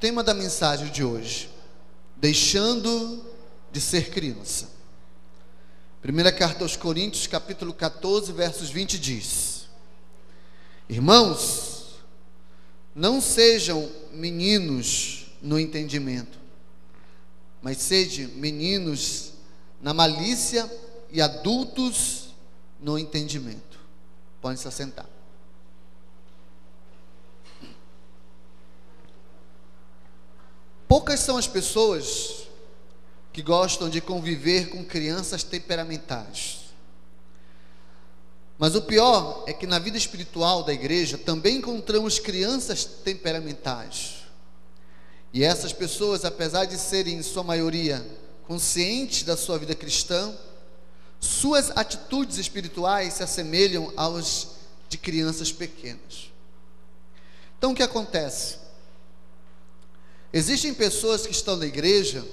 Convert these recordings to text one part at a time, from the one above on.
Tema da mensagem de hoje: Deixando de ser criança. Primeira carta aos Coríntios, capítulo 14, versos 20 diz: Irmãos, não sejam meninos no entendimento, mas sejam meninos na malícia e adultos no entendimento. Podem se assentar. Poucas são as pessoas que gostam de conviver com crianças temperamentais. Mas o pior é que na vida espiritual da igreja também encontramos crianças temperamentais. E essas pessoas, apesar de serem, em sua maioria, conscientes da sua vida cristã, suas atitudes espirituais se assemelham aos de crianças pequenas. Então o que acontece? Existem pessoas que estão na igreja,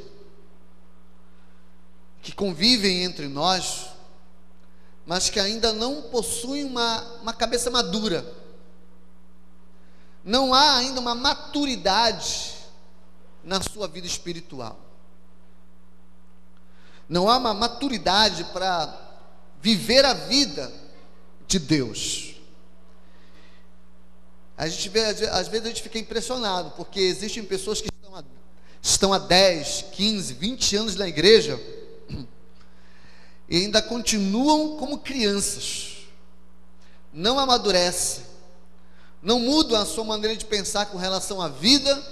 que convivem entre nós, mas que ainda não possuem uma, uma cabeça madura. Não há ainda uma maturidade na sua vida espiritual. Não há uma maturidade para viver a vida de Deus. A gente vê, às vezes a gente fica impressionado, porque existem pessoas que estão há, estão há 10, 15, 20 anos na igreja e ainda continuam como crianças, não amadurecem, não mudam a sua maneira de pensar com relação à vida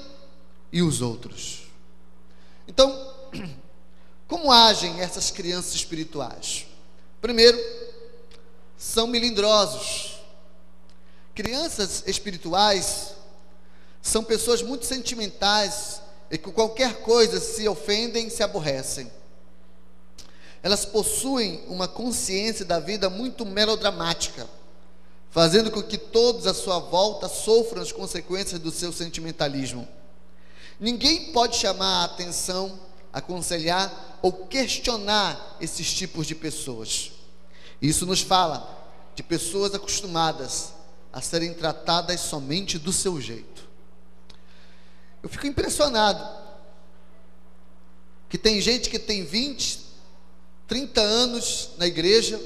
e os outros. Então, como agem essas crianças espirituais? Primeiro, são melindrosos Crianças espirituais são pessoas muito sentimentais e que qualquer coisa se ofendem, se aborrecem. Elas possuem uma consciência da vida muito melodramática, fazendo com que todos à sua volta sofram as consequências do seu sentimentalismo. Ninguém pode chamar a atenção, aconselhar ou questionar esses tipos de pessoas. Isso nos fala de pessoas acostumadas a serem tratadas somente do seu jeito. Eu fico impressionado que tem gente que tem 20, 30 anos na igreja,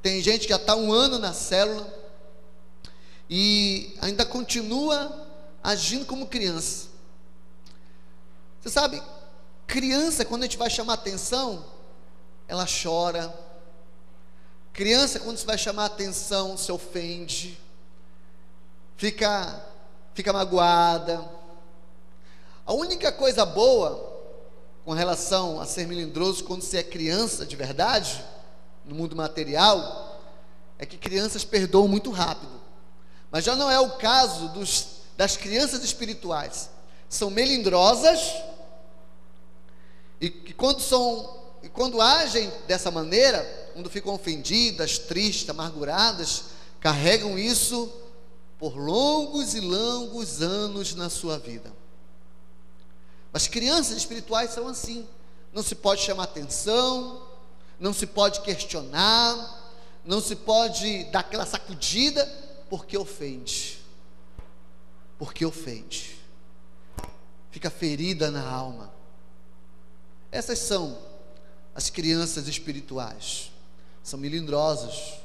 tem gente que já está um ano na célula e ainda continua agindo como criança. Você sabe, criança, quando a gente vai chamar atenção, ela chora, Criança, quando você vai chamar atenção, se ofende, fica, fica magoada. A única coisa boa com relação a ser melindroso quando você é criança de verdade, no mundo material, é que crianças perdoam muito rápido. Mas já não é o caso dos, das crianças espirituais. São melindrosas e que quando são e quando agem dessa maneira, quando ficam ofendidas, tristes, amarguradas, carregam isso por longos e longos anos na sua vida. Mas crianças espirituais são assim. Não se pode chamar atenção, não se pode questionar, não se pode dar aquela sacudida, porque ofende. Porque ofende. Fica ferida na alma. Essas são as crianças espirituais. São melindrosas.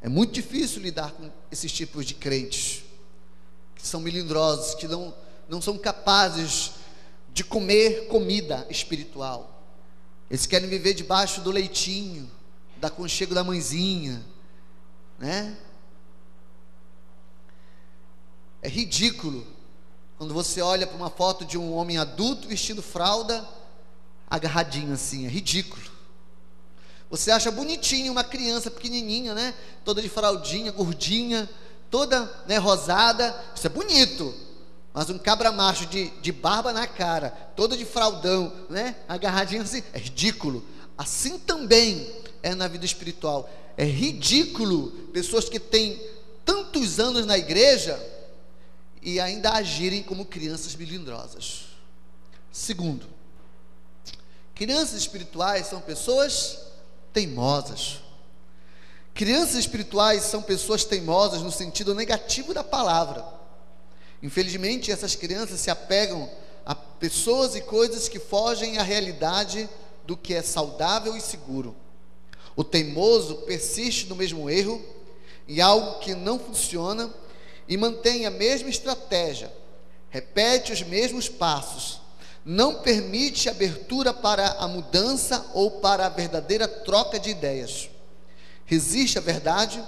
É muito difícil lidar com esses tipos de crentes, que são melindrosos, que não, não são capazes de comer comida espiritual. Eles querem viver debaixo do leitinho, da conchego da mãezinha, né? É ridículo quando você olha para uma foto de um homem adulto vestindo fralda agarradinho assim, é ridículo. Você acha bonitinho uma criança pequenininha, né? Toda de fraldinha, gordinha, toda né, rosada, isso é bonito. Mas um cabra macho de, de barba na cara, toda de fraldão, né? Agarradinho assim, é ridículo. Assim também é na vida espiritual. É ridículo pessoas que têm tantos anos na igreja e ainda agirem como crianças melindrosas. Segundo, Crianças espirituais são pessoas teimosas. Crianças espirituais são pessoas teimosas no sentido negativo da palavra. Infelizmente, essas crianças se apegam a pessoas e coisas que fogem à realidade do que é saudável e seguro. O teimoso persiste no mesmo erro e algo que não funciona e mantém a mesma estratégia, repete os mesmos passos, não permite abertura para a mudança ou para a verdadeira troca de ideias. Resiste à verdade,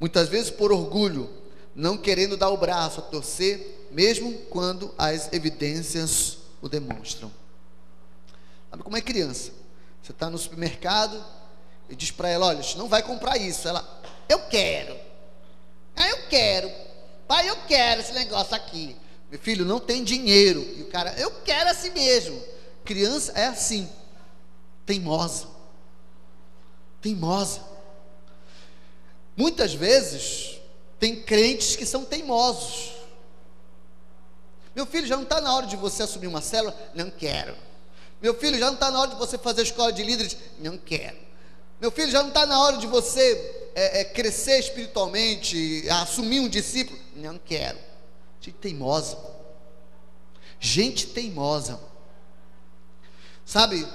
muitas vezes por orgulho, não querendo dar o braço a torcer, mesmo quando as evidências o demonstram. Sabe como é criança? Você está no supermercado e diz para ela: Olha, não vai comprar isso. Ela, eu quero. Ah, eu quero. Pai, eu quero esse negócio aqui. Meu filho, não tem dinheiro. E o cara, eu quero assim mesmo. Criança é assim, teimosa. Teimosa. Muitas vezes, tem crentes que são teimosos. Meu filho, já não está na hora de você assumir uma célula? Não quero. Meu filho, já não está na hora de você fazer escola de líderes? Não quero. Meu filho, já não está na hora de você é, é, crescer espiritualmente, assumir um discípulo? Não quero. Gente teimosa. Gente teimosa. Sabe,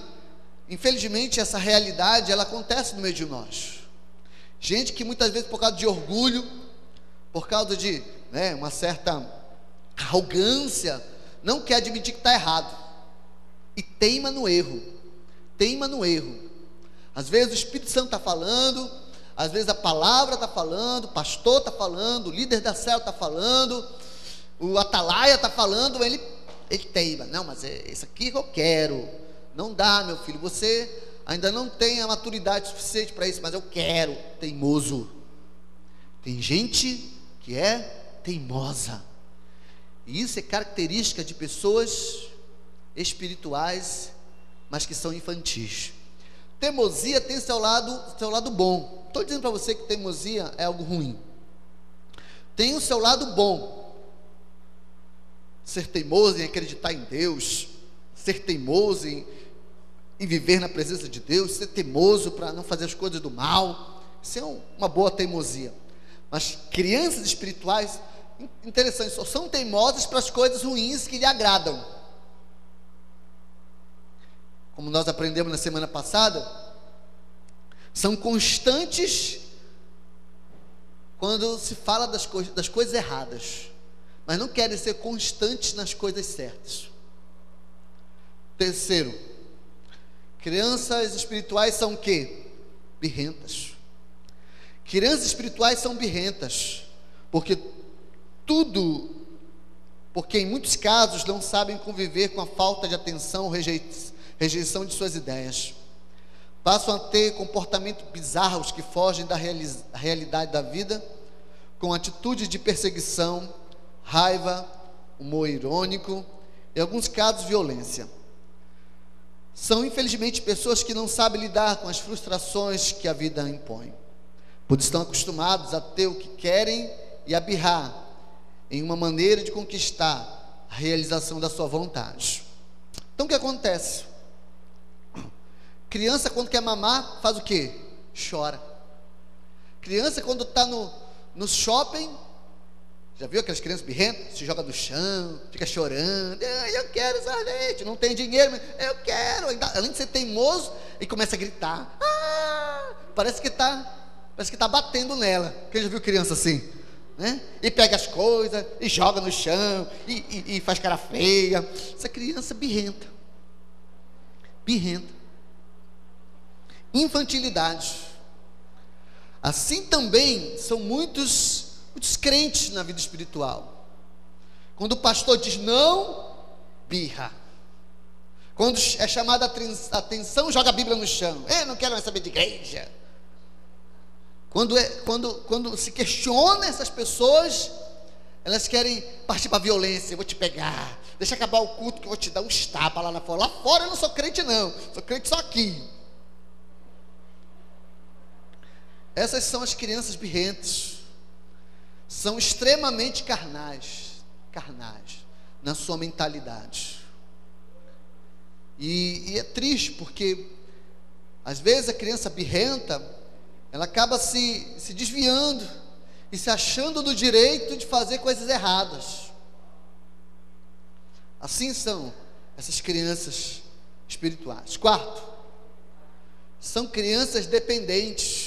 infelizmente essa realidade ela acontece no meio de nós. Gente que muitas vezes por causa de orgulho, por causa de né, uma certa arrogância, não quer admitir que está errado. E teima no erro. Teima no erro. Às vezes o Espírito Santo está falando, às vezes a palavra está falando, o pastor está falando, o líder da célula está falando, o atalaia está falando, ele, ele teima. Não, mas é isso aqui que eu quero. Não dá, meu filho. Você ainda não tem a maturidade suficiente para isso, mas eu quero. Teimoso. Tem gente que é teimosa. E isso é característica de pessoas espirituais, mas que são infantis. Teimosia tem seu lado, seu lado bom. Estou dizendo para você que teimosia é algo ruim. Tem o seu lado bom. Ser teimoso em acreditar em Deus, ser teimoso em, em viver na presença de Deus, ser teimoso para não fazer as coisas do mal. Isso é uma boa teimosia. Mas crianças espirituais, interessante, só são teimosas para as coisas ruins que lhe agradam. Como nós aprendemos na semana passada, são constantes quando se fala das, coisas, das coisas erradas, mas não querem ser constantes nas coisas certas. Terceiro, crianças espirituais são o quê? Birrentas. Crianças espirituais são birrentas, porque tudo, porque em muitos casos não sabem conviver com a falta de atenção, rejeição de suas ideias passam a ter comportamentos bizarros que fogem da realidade da vida, com atitudes de perseguição, raiva, humor irônico, em alguns casos, violência. São, infelizmente, pessoas que não sabem lidar com as frustrações que a vida impõe, pois estão acostumados a ter o que querem e a birrar em uma maneira de conquistar a realização da sua vontade. Então, o que acontece? Criança, quando quer mamar, faz o quê? Chora. Criança, quando está no, no shopping, já viu aquelas crianças birrentas? Se joga no chão, fica chorando. Ah, eu quero sorvete, não tem dinheiro, eu quero. Além de ser teimoso, e começa a gritar. Ah, parece que está parece que está batendo nela. Quem já viu criança assim? Né? E pega as coisas, e joga no chão, e, e, e faz cara feia. Essa criança birrenta. Birrenta infantilidade. Assim também são muitos, muitos crentes na vida espiritual. Quando o pastor diz não, birra. Quando é chamada a atenção, joga a Bíblia no chão. Eu não quero mais saber de igreja. Quando, é, quando, quando se questiona essas pessoas, elas querem partir para a violência. Eu vou te pegar. Deixa acabar o culto que eu vou te dar um estapa lá fora. Lá fora eu não sou crente, não. Sou crente só aqui. Essas são as crianças birrentes. São extremamente carnais, carnais na sua mentalidade. E, e, é triste porque às vezes a criança birrenta, ela acaba se, se desviando e se achando do direito de fazer coisas erradas. Assim são essas crianças espirituais. Quarto, são crianças dependentes.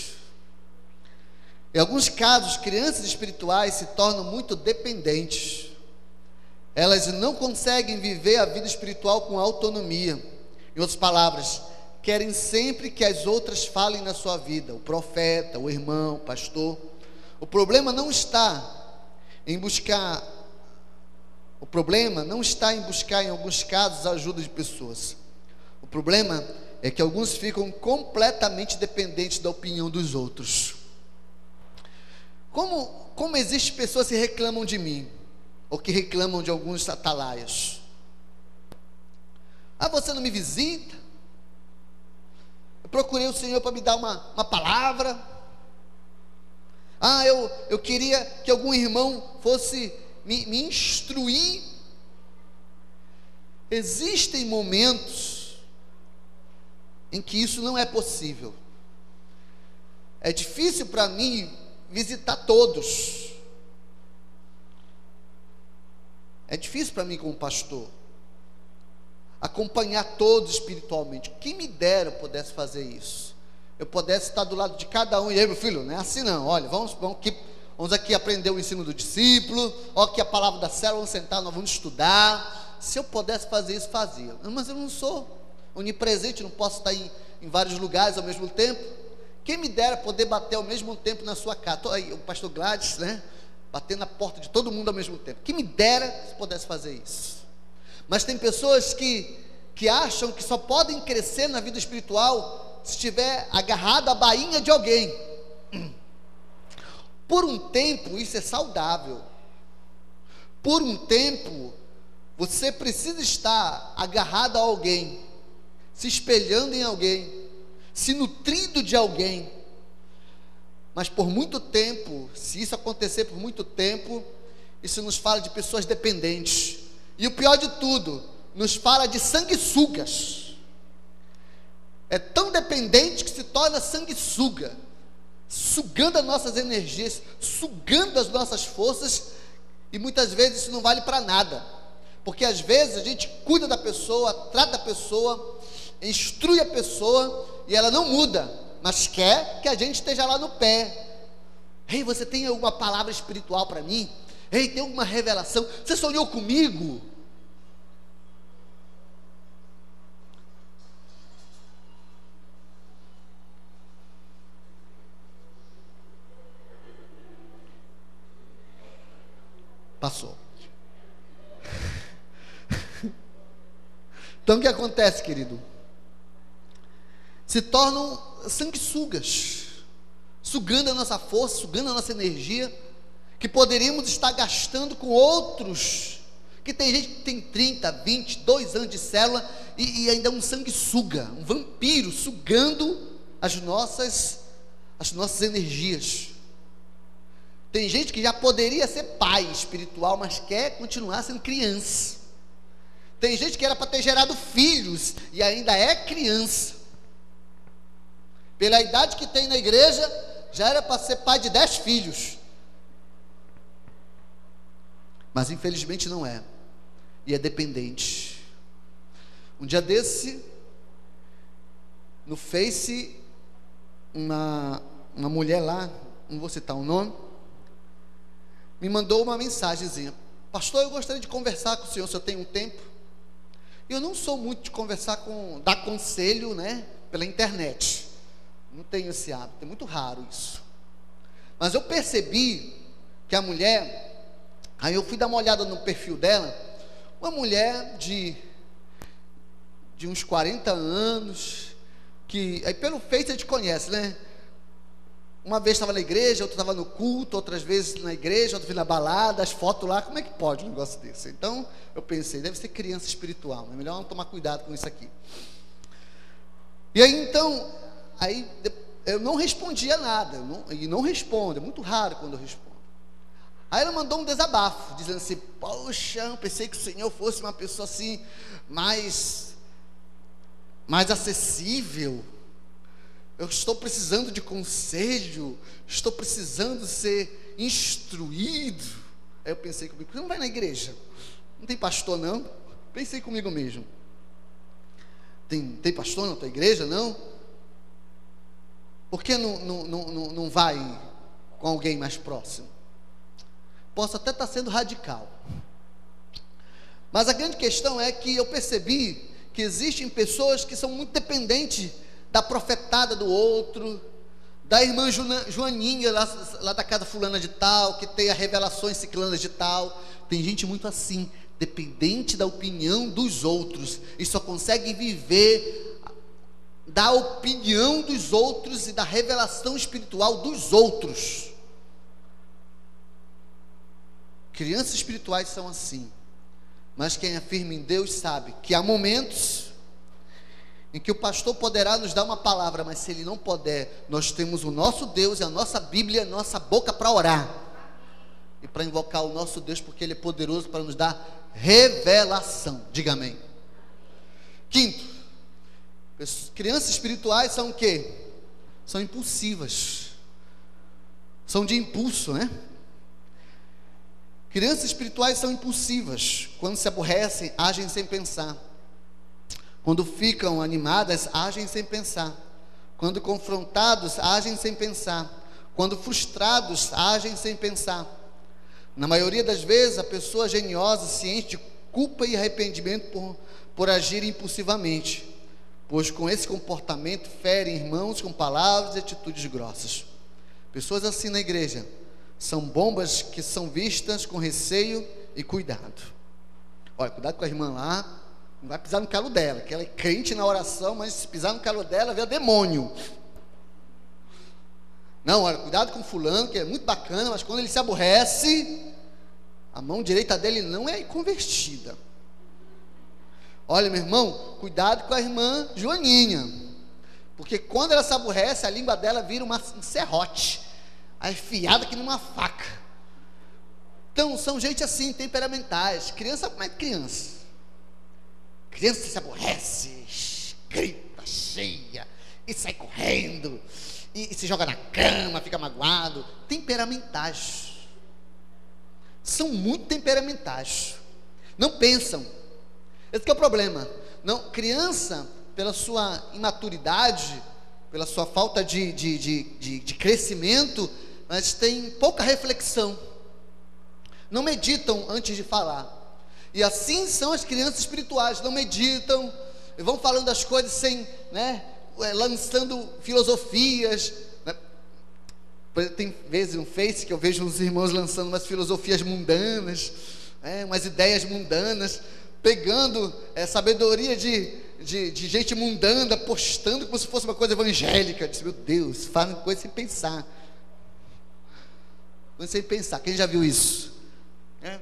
Em alguns casos, crianças espirituais se tornam muito dependentes. Elas não conseguem viver a vida espiritual com autonomia. Em outras palavras, querem sempre que as outras falem na sua vida, o profeta, o irmão, o pastor. O problema não está em buscar o problema não está em buscar, em alguns casos, a ajuda de pessoas. O problema é que alguns ficam completamente dependentes da opinião dos outros. Como, como existem pessoas que reclamam de mim, ou que reclamam de alguns atalaias? Ah, você não me visita? Eu procurei o Senhor para me dar uma, uma palavra. Ah, eu, eu queria que algum irmão fosse me, me instruir. Existem momentos em que isso não é possível. É difícil para mim visitar todos. É difícil para mim, como pastor, acompanhar todos espiritualmente. Quem me dera eu pudesse fazer isso? Eu pudesse estar do lado de cada um. E aí, meu filho, não é assim não. Olha, vamos, vamos que Vamos aqui aprender o ensino do discípulo. Ó, aqui a palavra da célula, vamos sentar, nós vamos estudar. Se eu pudesse fazer isso, fazia. Mas eu não sou onipresente, não posso estar em, em vários lugares ao mesmo tempo. Quem me dera poder bater ao mesmo tempo na sua casa. Aí, o pastor Gladys, né? Batendo na porta de todo mundo ao mesmo tempo. Quem me dera se pudesse fazer isso. Mas tem pessoas que, que acham que só podem crescer na vida espiritual se estiver agarrado à bainha de alguém. Por um tempo isso é saudável. Por um tempo você precisa estar agarrado a alguém, se espelhando em alguém, se nutrindo de alguém. Mas por muito tempo, se isso acontecer por muito tempo, isso nos fala de pessoas dependentes. E o pior de tudo, nos fala de sanguessugas. É tão dependente que se torna sanguessuga sugando as nossas energias, sugando as nossas forças, e muitas vezes isso não vale para nada, porque às vezes a gente cuida da pessoa, trata a pessoa, instrui a pessoa, e ela não muda, mas quer que a gente esteja lá no pé. Ei, você tem alguma palavra espiritual para mim? Ei, tem alguma revelação? Você sonhou comigo? Passou. Então o que acontece, querido? Se tornam sanguessugas, sugando a nossa força, sugando a nossa energia, que poderíamos estar gastando com outros. Que tem gente que tem 30, 20, 2 anos de célula e, e ainda é um sanguessuga, um vampiro sugando as nossas, as nossas energias. Tem gente que já poderia ser pai espiritual, mas quer continuar sendo criança. Tem gente que era para ter gerado filhos e ainda é criança. Pela idade que tem na igreja, já era para ser pai de dez filhos. Mas infelizmente não é. E é dependente. Um dia desse, no Face, uma, uma mulher lá, não vou citar o nome, me mandou uma mensagenzinha. Pastor, eu gostaria de conversar com o senhor, se eu tenho um tempo. Eu não sou muito de conversar com, dar conselho, né, pela internet. Não tenho esse hábito, é muito raro isso. Mas eu percebi que a mulher, aí eu fui dar uma olhada no perfil dela, uma mulher de, de uns 40 anos, que aí pelo Face a gente conhece, né? Uma vez estava na igreja, outra estava no culto, outras vezes na igreja, outra vez na balada, as fotos lá, como é que pode um negócio desse? Então, eu pensei, deve ser criança espiritual, é melhor tomar cuidado com isso aqui. E aí, então, aí eu não respondia nada, não, e não respondo, é muito raro quando eu respondo. Aí ela mandou um desabafo, dizendo assim, poxa, eu pensei que o Senhor fosse uma pessoa assim, mais, mais acessível, eu estou precisando de conselho, estou precisando ser instruído. Aí eu pensei comigo, você não vai na igreja? Não tem pastor não? Pensei comigo mesmo. Tem, tem pastor na tua igreja? Não? Por que não, não, não, não vai com alguém mais próximo? Posso até estar sendo radical. Mas a grande questão é que eu percebi que existem pessoas que são muito dependentes da profetada do outro, da irmã Joaninha, lá, lá da casa fulana de tal, que tem as revelações ciclanas de tal. Tem gente muito assim, dependente da opinião dos outros, e só consegue viver da opinião dos outros e da revelação espiritual dos outros. Crianças espirituais são assim, mas quem afirma em Deus sabe que há momentos em que o pastor poderá nos dar uma palavra, mas se ele não puder, nós temos o nosso Deus e a nossa Bíblia, a nossa boca para orar e para invocar o nosso Deus, porque Ele é poderoso para nos dar revelação. Diga amém. Quinto, crianças espirituais são o quê? São impulsivas. São de impulso, né? Crianças espirituais são impulsivas. Quando se aborrecem, agem sem pensar. Quando ficam animadas, agem sem pensar. Quando confrontados, agem sem pensar. Quando frustrados, agem sem pensar. Na maioria das vezes, a pessoa geniosa ciente de culpa e arrependimento por, por agir impulsivamente, pois com esse comportamento ferem irmãos com palavras e atitudes grossas. Pessoas assim na igreja são bombas que são vistas com receio e cuidado. Olha, cuidado com a irmã lá, não vai pisar no calo dela, que ela é crente na oração, mas se pisar no calo dela, vê o demônio. Não, olha, cuidado com fulano, que é muito bacana, mas quando ele se aborrece, a mão direita dele não é convertida. Olha, meu irmão, cuidado com a irmã Joaninha. Porque quando ela se aborrece, a língua dela vira uma, um serrote. Afiada que numa faca. Então, são gente assim, temperamentais. Criança como é criança. Criança se aborrece, grita, cheia, e sai correndo, e, e se joga na cama, fica magoado. Temperamentais. São muito temperamentais. Não pensam. Esse é o problema. Não, criança, pela sua imaturidade, pela sua falta de, de, de, de, de crescimento, mas tem pouca reflexão. Não meditam antes de falar. E assim são as crianças espirituais, não meditam, vão falando as coisas sem, né, é, lançando filosofias. Né? Tem vezes no Face que eu vejo uns irmãos lançando umas filosofias mundanas, né, umas ideias mundanas, pegando é, sabedoria de, de, de, gente mundana, postando como se fosse uma coisa evangélica. Eu disse, meu Deus, fazem coisa sem pensar. Coisa sem pensar. Quem já viu isso? É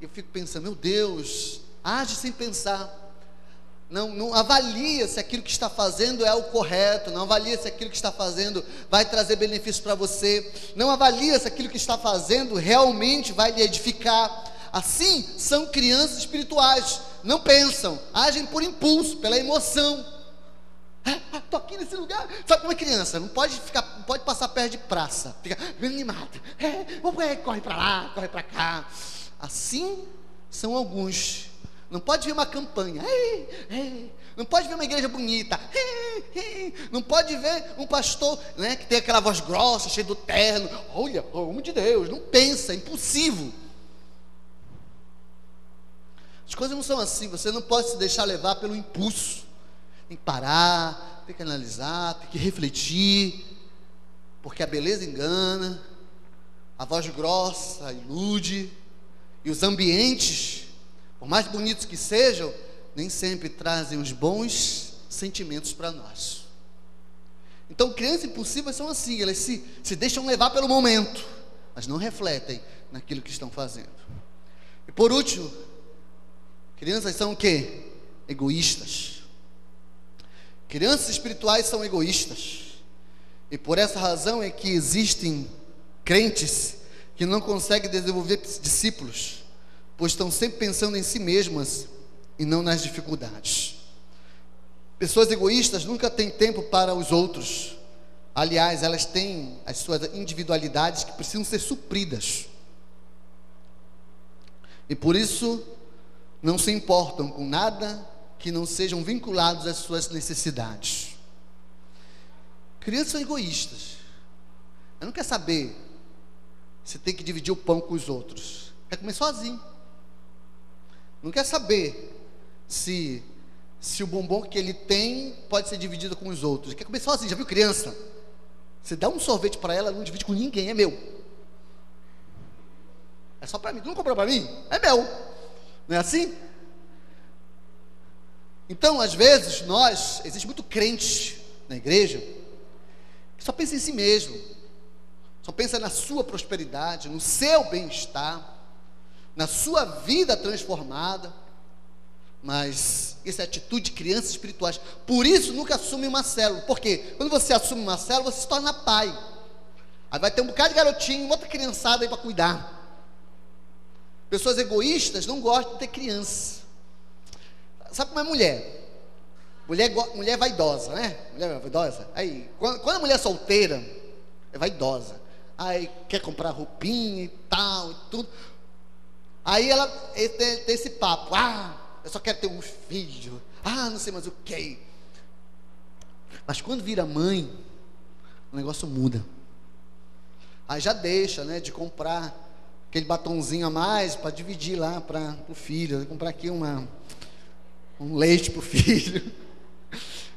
eu fico pensando, meu Deus, age sem pensar. Não, não avalia se aquilo que está fazendo é o correto, não avalia se aquilo que está fazendo vai trazer benefício para você, não avalia se aquilo que está fazendo realmente vai lhe edificar. Assim são crianças espirituais, não pensam, agem por impulso, pela emoção. Estou ah, aqui nesse lugar. Sabe como é criança? Não pode ficar, não pode passar perto de praça. Fica animado. É, corre para lá, corre para cá. Assim são alguns. Não pode ver uma campanha. Não pode ver uma igreja bonita. Não pode ver um pastor né, que tem aquela voz grossa, cheio do terno. Olha, homem de Deus. Não pensa, é impossível. As coisas não são assim. Você não pode se deixar levar pelo impulso. Tem que parar, tem que analisar, tem que refletir. Porque a beleza engana, a voz grossa ilude. E os ambientes, por mais bonitos que sejam, nem sempre trazem os bons sentimentos para nós. Então, crianças impulsivas são assim, elas se, se deixam levar pelo momento, mas não refletem naquilo que estão fazendo. E por último, crianças são o quê? Egoístas. Crianças espirituais são egoístas. E por essa razão é que existem crentes que não conseguem desenvolver discípulos, pois estão sempre pensando em si mesmas e não nas dificuldades. Pessoas egoístas nunca têm tempo para os outros. Aliás, elas têm as suas individualidades que precisam ser supridas. E por isso, não se importam com nada que não sejam vinculados às suas necessidades. Crianças são egoístas. Eu não quer saber se tem que dividir o pão com os outros. Quer comer sozinho. Não quer saber se se o bombom que ele tem pode ser dividido com os outros. Quer comer sozinho, já viu criança? Você dá um sorvete para ela, não divide com ninguém, é meu. É só para mim. Tu não comprou para mim? É meu. Não é assim? Então, às vezes, nós, existe muito crente na igreja, que só pensa em si mesmo, só pensa na sua prosperidade, no seu bem-estar, na sua vida transformada, mas isso é atitude de crianças espirituais. Por isso, nunca assume uma célula. Por quê? Quando você assume uma célula, você se torna pai. Aí vai ter um bocado de garotinho, outra criançada aí para cuidar. Pessoas egoístas não gostam de ter criança. Sabe como é mulher? Mulher, mulher vaidosa, né? Mulher vaidosa. Aí, quando, quando a mulher é solteira, é vaidosa. Aí quer comprar roupinha e tal e tudo. Aí ela tem, tem esse papo. Ah, eu só quero ter um filho. Ah, não sei mais o que. Mas quando vira mãe, o negócio muda. Aí já deixa, né, de comprar aquele batonzinho a mais para dividir lá para o filho. Comprar aqui uma, um leite para o filho.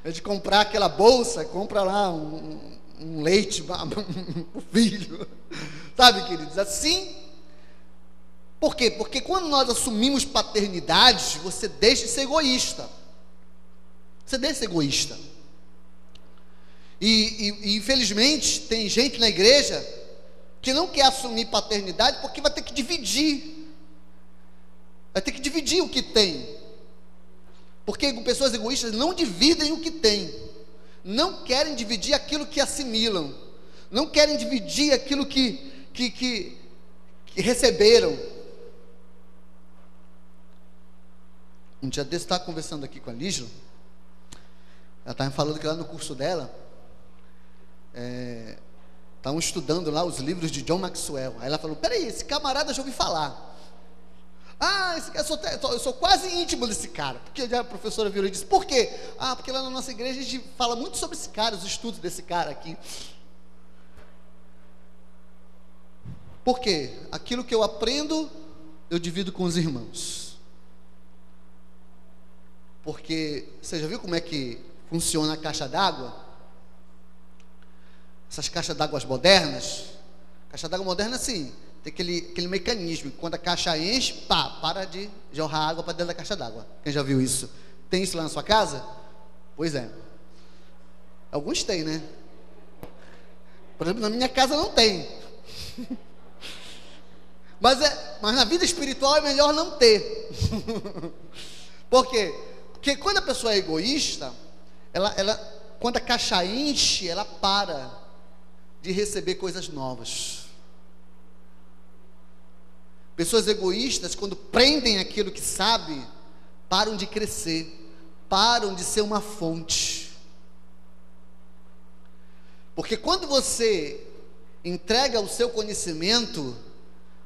É de comprar aquela bolsa, compra lá um, um leite para o filho. Sabe, queridos? Assim por quê? Porque quando nós assumimos paternidade, você deixa de ser egoísta. Você deixa de ser egoísta. E, e, e, infelizmente tem gente na igreja que não quer assumir paternidade porque vai ter que dividir. Vai ter que dividir o que tem. Porque pessoas egoístas não dividem o que têm. Não querem dividir aquilo que assimilam. Não querem dividir aquilo que, que, que, que receberam. Um dia desse estava conversando aqui com a Lígia. Ela estava falando que lá no curso dela é, estavam estudando lá os livros de John Maxwell. Aí ela falou: Peraí, esse camarada já ouvi falar. Ah, esse, eu, sou, eu sou quase íntimo desse cara. Porque a professora virou e disse: Por quê? Ah, porque lá na nossa igreja a gente fala muito sobre esse cara, os estudos desse cara aqui. Por quê? Aquilo que eu aprendo, eu divido com os irmãos. Porque você já viu como é que funciona a caixa d'água? Essas caixas d'água modernas. Caixa d'água moderna, sim, tem aquele, aquele mecanismo. Quando a caixa enche, pá, para de jorrar água para dentro da caixa d'água. Quem já viu isso? Tem isso lá na sua casa? Pois é. Alguns têm, né? Por exemplo, na minha casa não tem. mas, é, mas na vida espiritual é melhor não ter. Por quê? Porque quando a pessoa é egoísta, ela, ela, quando a caixa enche, ela para de receber coisas novas. Pessoas egoístas, quando prendem aquilo que sabe, param de crescer, param de ser uma fonte. Porque quando você entrega o seu conhecimento,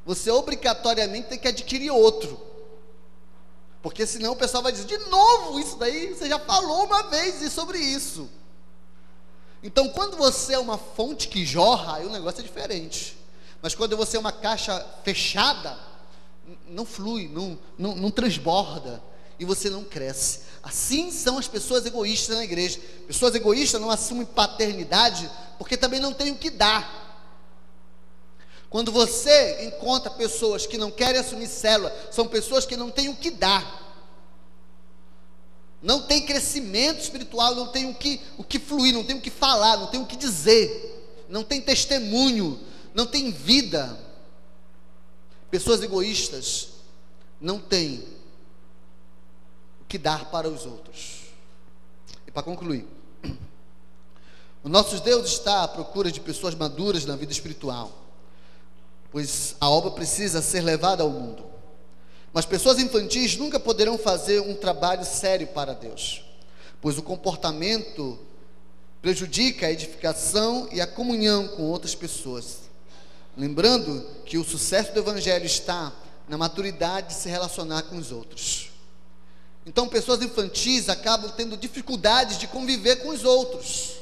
você obrigatoriamente tem que adquirir outro. Porque senão o pessoal vai dizer, de novo isso daí, você já falou uma vez sobre isso. Então, quando você é uma fonte que jorra, aí o negócio é diferente. Mas quando você é uma caixa fechada, não flui, não, não, não transborda e você não cresce. Assim são as pessoas egoístas na igreja. Pessoas egoístas não assumem paternidade porque também não têm o que dar. Quando você encontra pessoas que não querem assumir célula, são pessoas que não têm o que dar. Não tem crescimento espiritual, não tem o que, o que fluir, não tem o que falar, não tem o que dizer, não tem testemunho, não tem vida. Pessoas egoístas não têm o que dar para os outros. E para concluir, o nosso Deus está à procura de pessoas maduras na vida espiritual pois a obra precisa ser levada ao mundo. Mas pessoas infantis nunca poderão fazer um trabalho sério para Deus, pois o comportamento prejudica a edificação e a comunhão com outras pessoas. Lembrando que o sucesso do Evangelho está na maturidade de se relacionar com os outros. Então, pessoas infantis acabam tendo dificuldades de conviver com os outros.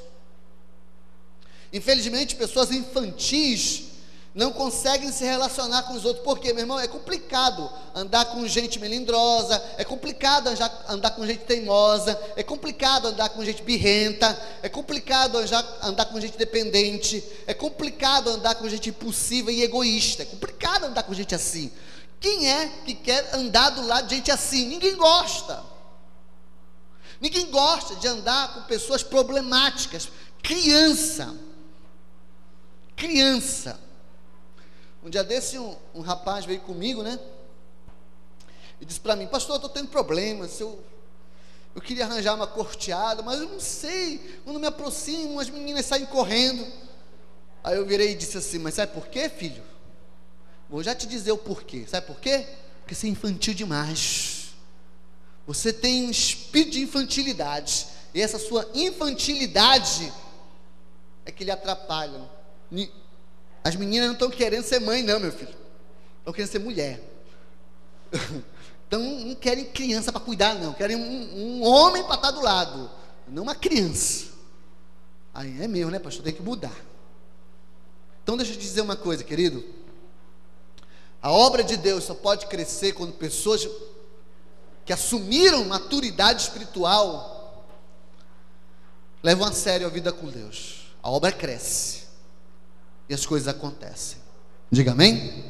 Infelizmente, pessoas infantis não conseguem se relacionar com os outros. Por quê, meu irmão? É complicado andar com gente melindrosa, é complicado andar com gente teimosa, é complicado andar com gente birrenta, é complicado andar com gente dependente, é complicado andar com gente impulsiva e egoísta, é complicado andar com gente assim. Quem é que quer andar do lado de gente assim? Ninguém gosta. Ninguém gosta de andar com pessoas problemáticas. Criança. Criança. Um dia desse, um, um rapaz veio comigo, né? E disse para mim: Pastor, eu estou tendo problemas. Eu, eu queria arranjar uma corteada, mas eu não sei. Quando me aproximo, as meninas saem correndo. Aí eu virei e disse assim: Mas sabe por quê, filho? Vou já te dizer o porquê. Sabe por quê? Porque você é infantil demais. Você tem um espírito de infantilidade. E essa sua infantilidade é que lhe atrapalha. As meninas não estão querendo ser mãe, não, meu filho. Estão querendo ser mulher. Então não querem criança para cuidar, não. Querem um, um homem para estar do lado. Não uma criança. Aí é mesmo, né, pastor? Tem que mudar. Então deixa eu te dizer uma coisa, querido. A obra de Deus só pode crescer quando pessoas que assumiram maturidade espiritual levam a sério a vida com Deus. A obra cresce e as coisas acontecem. Diga amém?